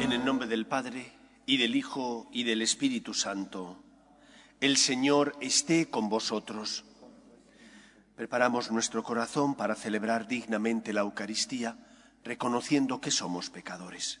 En el nombre del Padre, y del Hijo, y del Espíritu Santo, el Señor esté con vosotros. Preparamos nuestro corazón para celebrar dignamente la Eucaristía, reconociendo que somos pecadores.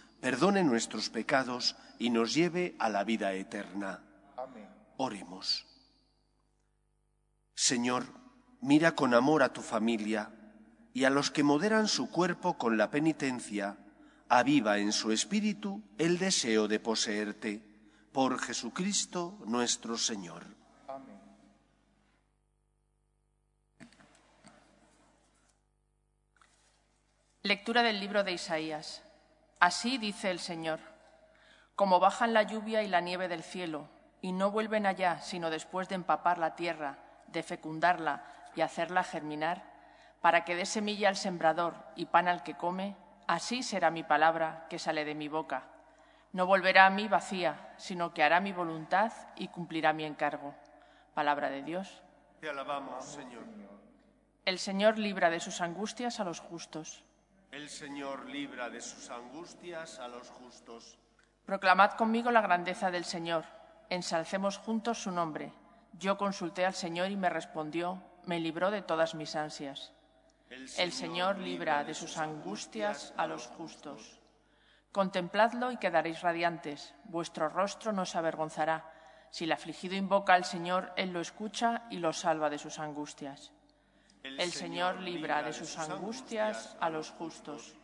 perdone nuestros pecados y nos lleve a la vida eterna. Amén. Oremos. Señor, mira con amor a tu familia y a los que moderan su cuerpo con la penitencia, aviva en su espíritu el deseo de poseerte. Por Jesucristo nuestro Señor. Amén. Lectura del libro de Isaías. Así dice el Señor. Como bajan la lluvia y la nieve del cielo, y no vuelven allá sino después de empapar la tierra, de fecundarla y hacerla germinar, para que dé semilla al sembrador y pan al que come, así será mi palabra que sale de mi boca. No volverá a mí vacía, sino que hará mi voluntad y cumplirá mi encargo. Palabra de Dios. Te alabamos, Señor. El Señor libra de sus angustias a los justos. El Señor libra de sus angustias a los justos. Proclamad conmigo la grandeza del Señor. Ensalcemos juntos su nombre. Yo consulté al Señor y me respondió, me libró de todas mis ansias. El Señor libra de sus angustias a los justos. Contempladlo y quedaréis radiantes. Vuestro rostro no se avergonzará. Si el afligido invoca al Señor, Él lo escucha y lo salva de sus angustias. El Señor libra de sus angustias a los justos.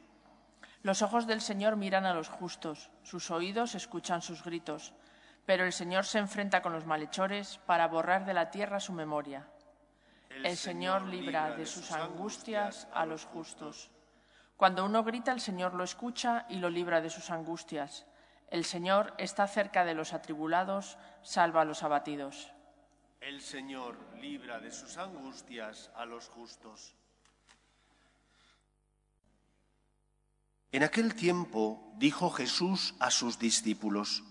Los ojos del Señor miran a los justos, sus oídos escuchan sus gritos, pero el Señor se enfrenta con los malhechores para borrar de la tierra su memoria. El Señor libra de sus angustias a los justos. Cuando uno grita, el Señor lo escucha y lo libra de sus angustias. El Señor está cerca de los atribulados, salva a los abatidos. El Señor libra de sus angustias a los justos. En aquel tiempo dijo Jesús a sus discípulos,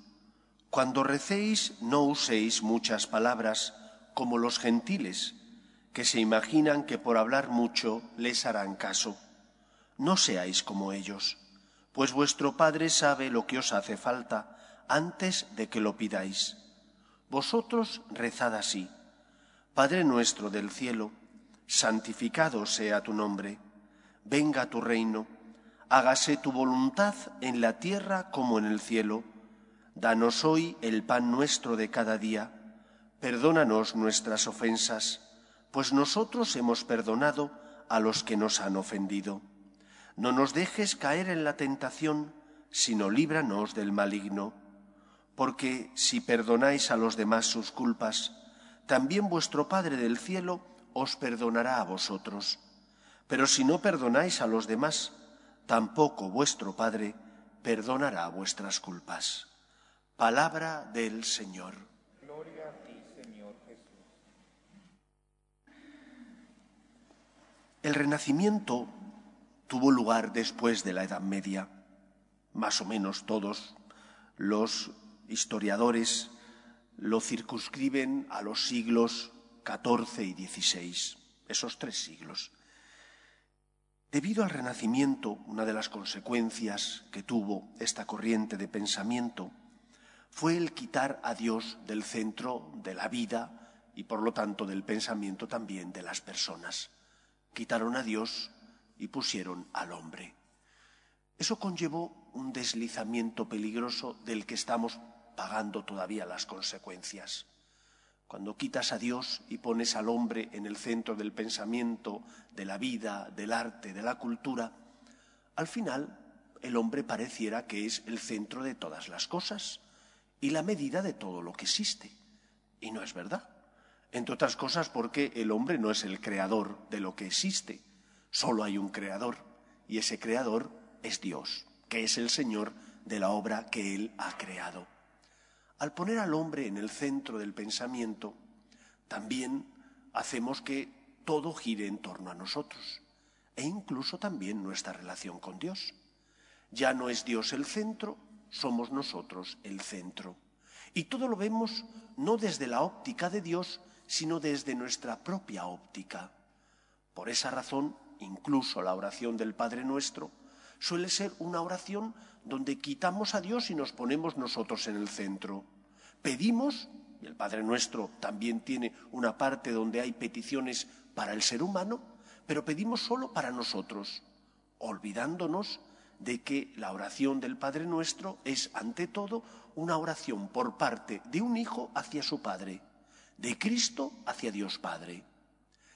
Cuando recéis no uséis muchas palabras como los gentiles, que se imaginan que por hablar mucho les harán caso. No seáis como ellos, pues vuestro Padre sabe lo que os hace falta antes de que lo pidáis. Vosotros rezad así. Padre nuestro del cielo, santificado sea tu nombre, venga tu reino, hágase tu voluntad en la tierra como en el cielo. Danos hoy el pan nuestro de cada día, perdónanos nuestras ofensas, pues nosotros hemos perdonado a los que nos han ofendido. No nos dejes caer en la tentación, sino líbranos del maligno porque si perdonáis a los demás sus culpas, también vuestro Padre del cielo os perdonará a vosotros. Pero si no perdonáis a los demás, tampoco vuestro Padre perdonará vuestras culpas. Palabra del Señor. Gloria a ti, Señor Jesús. El Renacimiento tuvo lugar después de la Edad Media. Más o menos todos los historiadores lo circunscriben a los siglos XIV y XVI, esos tres siglos. Debido al Renacimiento, una de las consecuencias que tuvo esta corriente de pensamiento fue el quitar a Dios del centro de la vida y por lo tanto del pensamiento también de las personas. Quitaron a Dios y pusieron al hombre. Eso conllevó un deslizamiento peligroso del que estamos pagando todavía las consecuencias. Cuando quitas a Dios y pones al hombre en el centro del pensamiento, de la vida, del arte, de la cultura, al final el hombre pareciera que es el centro de todas las cosas y la medida de todo lo que existe. Y no es verdad. Entre otras cosas porque el hombre no es el creador de lo que existe. Solo hay un creador y ese creador es Dios, que es el Señor de la obra que Él ha creado. Al poner al hombre en el centro del pensamiento, también hacemos que todo gire en torno a nosotros e incluso también nuestra relación con Dios. Ya no es Dios el centro, somos nosotros el centro. Y todo lo vemos no desde la óptica de Dios, sino desde nuestra propia óptica. Por esa razón, incluso la oración del Padre Nuestro suele ser una oración donde quitamos a Dios y nos ponemos nosotros en el centro. Pedimos, y el Padre Nuestro también tiene una parte donde hay peticiones para el ser humano, pero pedimos solo para nosotros, olvidándonos de que la oración del Padre Nuestro es, ante todo, una oración por parte de un hijo hacia su Padre, de Cristo hacia Dios Padre.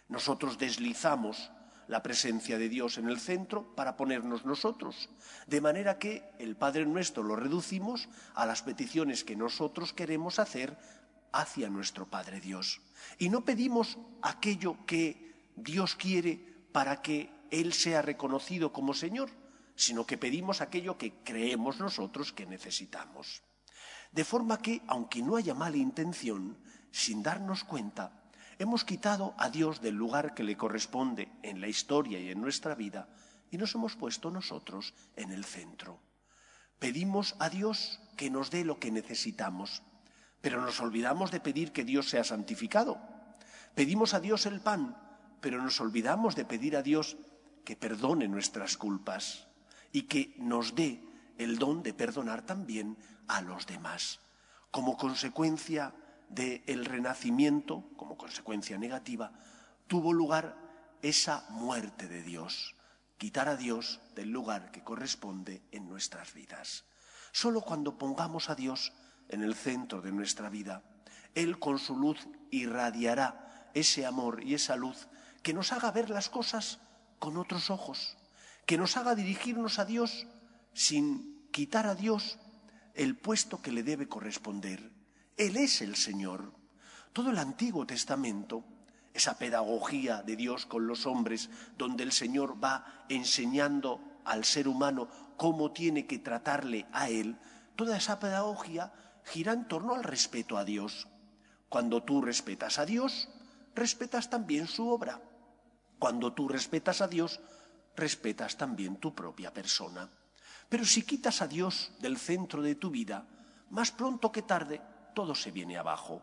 Nosotros deslizamos la presencia de Dios en el centro para ponernos nosotros, de manera que el Padre Nuestro lo reducimos a las peticiones que nosotros queremos hacer hacia nuestro Padre Dios. Y no pedimos aquello que Dios quiere para que Él sea reconocido como Señor, sino que pedimos aquello que creemos nosotros que necesitamos. De forma que, aunque no haya mala intención, sin darnos cuenta, hemos quitado a Dios del lugar que le corresponde en la historia y en nuestra vida y nos hemos puesto nosotros en el centro. Pedimos a Dios que nos dé lo que necesitamos, pero nos olvidamos de pedir que Dios sea santificado. Pedimos a Dios el pan, pero nos olvidamos de pedir a Dios que perdone nuestras culpas y que nos dé el don de perdonar también a los demás. Como consecuencia del renacimiento, como consecuencia negativa, tuvo lugar esa muerte de Dios, quitar a Dios del lugar que corresponde en nuestras vidas. Solo cuando pongamos a Dios en el centro de nuestra vida, Él con su luz irradiará ese amor y esa luz que nos haga ver las cosas con otros ojos, que nos haga dirigirnos a Dios sin quitar a Dios el puesto que le debe corresponder. Él es el Señor. Todo el Antiguo Testamento, esa pedagogía de Dios con los hombres, donde el Señor va enseñando al ser humano cómo tiene que tratarle a Él, toda esa pedagogía gira en torno al respeto a Dios. Cuando tú respetas a Dios, respetas también su obra. Cuando tú respetas a Dios, respetas también tu propia persona. Pero si quitas a Dios del centro de tu vida, más pronto que tarde, todo se viene abajo.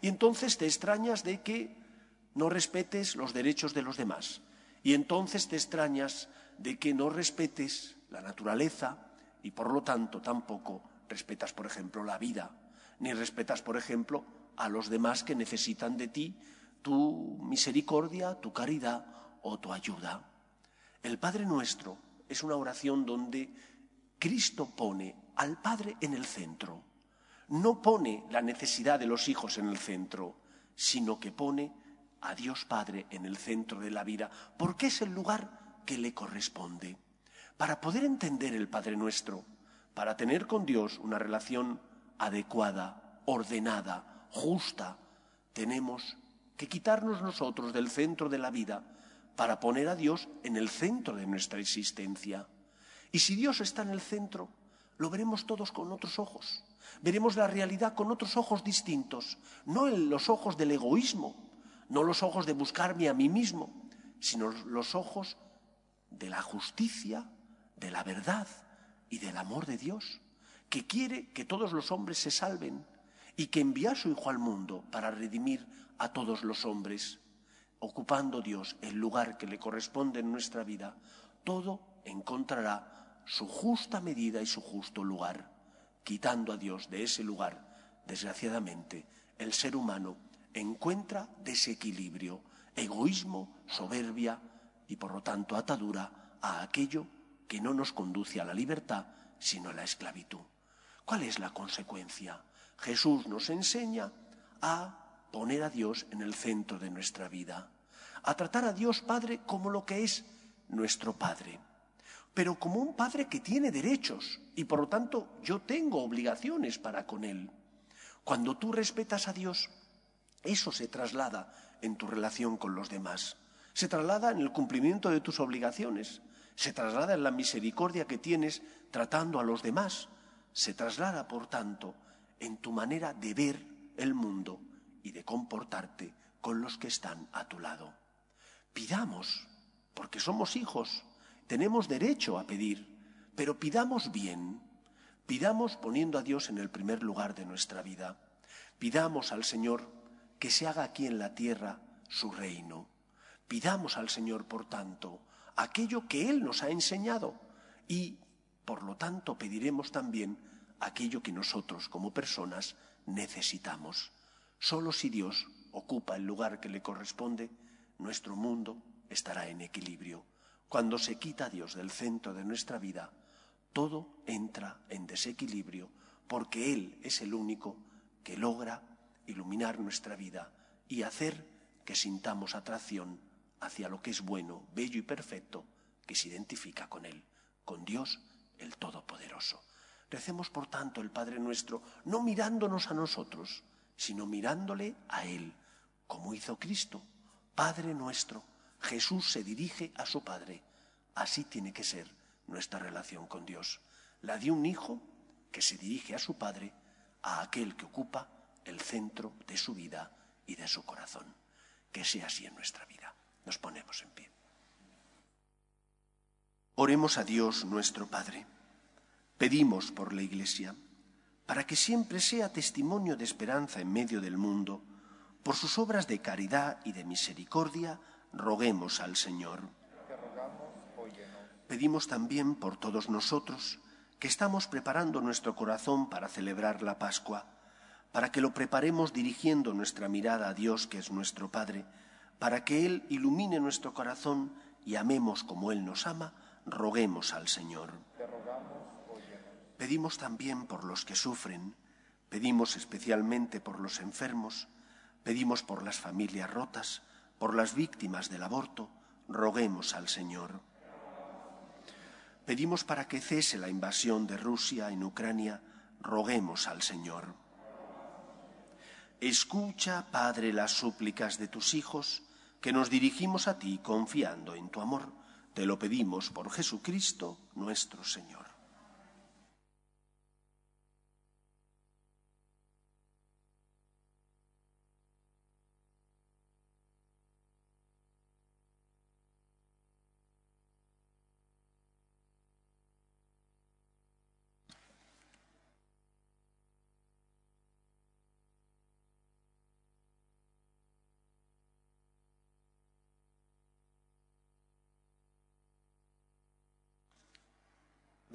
Y entonces te extrañas de que no respetes los derechos de los demás. Y entonces te extrañas de que no respetes la naturaleza y por lo tanto tampoco respetas, por ejemplo, la vida, ni respetas, por ejemplo, a los demás que necesitan de ti tu misericordia, tu caridad o tu ayuda. El Padre Nuestro es una oración donde Cristo pone al Padre en el centro. No pone la necesidad de los hijos en el centro, sino que pone a Dios Padre en el centro de la vida, porque es el lugar que le corresponde. Para poder entender el Padre Nuestro, para tener con Dios una relación adecuada, ordenada, justa, tenemos que quitarnos nosotros del centro de la vida para poner a Dios en el centro de nuestra existencia. Y si Dios está en el centro, lo veremos todos con otros ojos. Veremos la realidad con otros ojos distintos, no en los ojos del egoísmo, no los ojos de buscarme a mí mismo, sino los ojos de la justicia, de la verdad y del amor de Dios, que quiere que todos los hombres se salven y que envía a su Hijo al mundo para redimir a todos los hombres, ocupando Dios el lugar que le corresponde en nuestra vida, todo encontrará su justa medida y su justo lugar. Quitando a Dios de ese lugar, desgraciadamente, el ser humano encuentra desequilibrio, egoísmo, soberbia y por lo tanto atadura a aquello que no nos conduce a la libertad, sino a la esclavitud. ¿Cuál es la consecuencia? Jesús nos enseña a poner a Dios en el centro de nuestra vida, a tratar a Dios Padre como lo que es nuestro Padre, pero como un padre que tiene derechos y por lo tanto yo tengo obligaciones para con él. Cuando tú respetas a Dios, eso se traslada en tu relación con los demás, se traslada en el cumplimiento de tus obligaciones, se traslada en la misericordia que tienes tratando a los demás, se traslada, por tanto, en tu manera de ver el mundo y de comportarte con los que están a tu lado. Pidamos, porque somos hijos, tenemos derecho a pedir, pero pidamos bien, pidamos poniendo a Dios en el primer lugar de nuestra vida, pidamos al Señor que se haga aquí en la tierra su reino, pidamos al Señor, por tanto, aquello que Él nos ha enseñado y, por lo tanto, pediremos también aquello que nosotros como personas necesitamos. Solo si Dios ocupa el lugar que le corresponde, nuestro mundo estará en equilibrio. Cuando se quita Dios del centro de nuestra vida, todo entra en desequilibrio porque Él es el único que logra iluminar nuestra vida y hacer que sintamos atracción hacia lo que es bueno, bello y perfecto, que se identifica con Él, con Dios el Todopoderoso. Recemos, por tanto, el Padre nuestro, no mirándonos a nosotros, sino mirándole a Él, como hizo Cristo. Padre nuestro, Jesús se dirige a su Padre. Así tiene que ser nuestra relación con Dios. La de un hijo que se dirige a su Padre, a aquel que ocupa el centro de su vida y de su corazón. Que sea así en nuestra vida. Nos ponemos en pie. Oremos a Dios nuestro Padre. Pedimos por la Iglesia, para que siempre sea testimonio de esperanza en medio del mundo, por sus obras de caridad y de misericordia, roguemos al Señor. Pedimos también por todos nosotros, que estamos preparando nuestro corazón para celebrar la Pascua, para que lo preparemos dirigiendo nuestra mirada a Dios, que es nuestro Padre, para que Él ilumine nuestro corazón y amemos como Él nos ama, roguemos al Señor. Pedimos también por los que sufren, pedimos especialmente por los enfermos, pedimos por las familias rotas, por las víctimas del aborto, roguemos al Señor. Pedimos para que cese la invasión de Rusia en Ucrania, roguemos al Señor. Escucha, Padre, las súplicas de tus hijos, que nos dirigimos a ti confiando en tu amor. Te lo pedimos por Jesucristo nuestro Señor.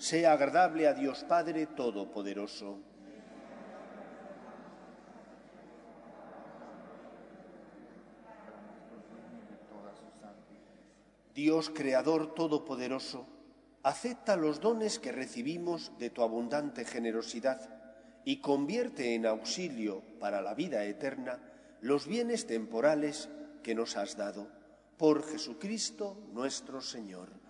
sea agradable a Dios Padre Todopoderoso. Dios Creador Todopoderoso, acepta los dones que recibimos de tu abundante generosidad y convierte en auxilio para la vida eterna los bienes temporales que nos has dado. Por Jesucristo nuestro Señor.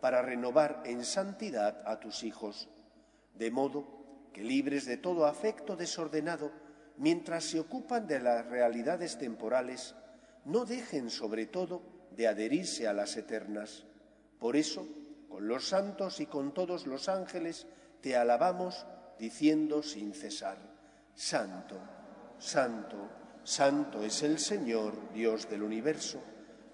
para renovar en santidad a tus hijos, de modo que libres de todo afecto desordenado, mientras se ocupan de las realidades temporales, no dejen sobre todo de adherirse a las eternas. Por eso, con los santos y con todos los ángeles, te alabamos diciendo sin cesar, Santo, Santo, Santo es el Señor, Dios del universo.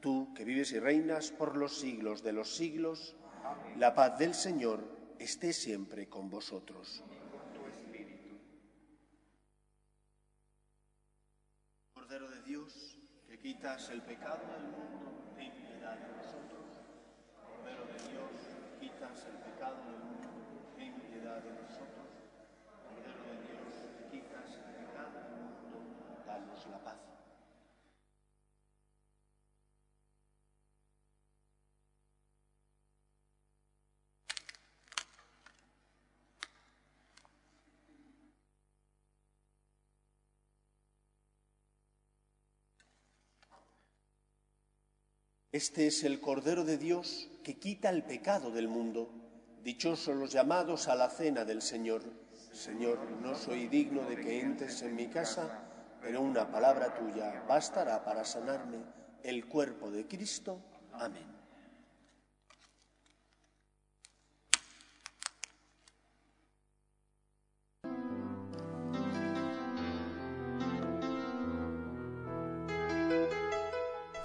Tú, que vives y reinas por los siglos de los siglos, la paz del Señor esté siempre con vosotros. Cordero de Dios, que quitas el pecado del mundo, ten piedad de nosotros. Cordero de Dios, que quitas el pecado del mundo, ten piedad de nosotros. Cordero de Dios, que quitas el pecado del mundo, danos la paz. Este es el Cordero de Dios que quita el pecado del mundo. Dichosos los llamados a la cena del Señor. Señor, no soy digno de que entres en mi casa, pero una palabra tuya bastará para sanarme el cuerpo de Cristo. Amén.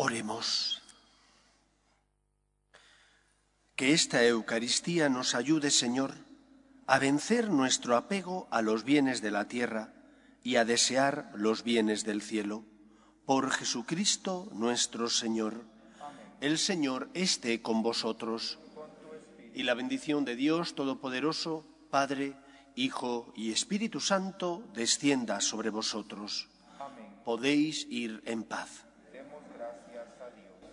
Oremos. Que esta Eucaristía nos ayude, Señor, a vencer nuestro apego a los bienes de la tierra y a desear los bienes del cielo. Por Jesucristo nuestro Señor. El Señor esté con vosotros. Y la bendición de Dios Todopoderoso, Padre, Hijo y Espíritu Santo, descienda sobre vosotros. Podéis ir en paz.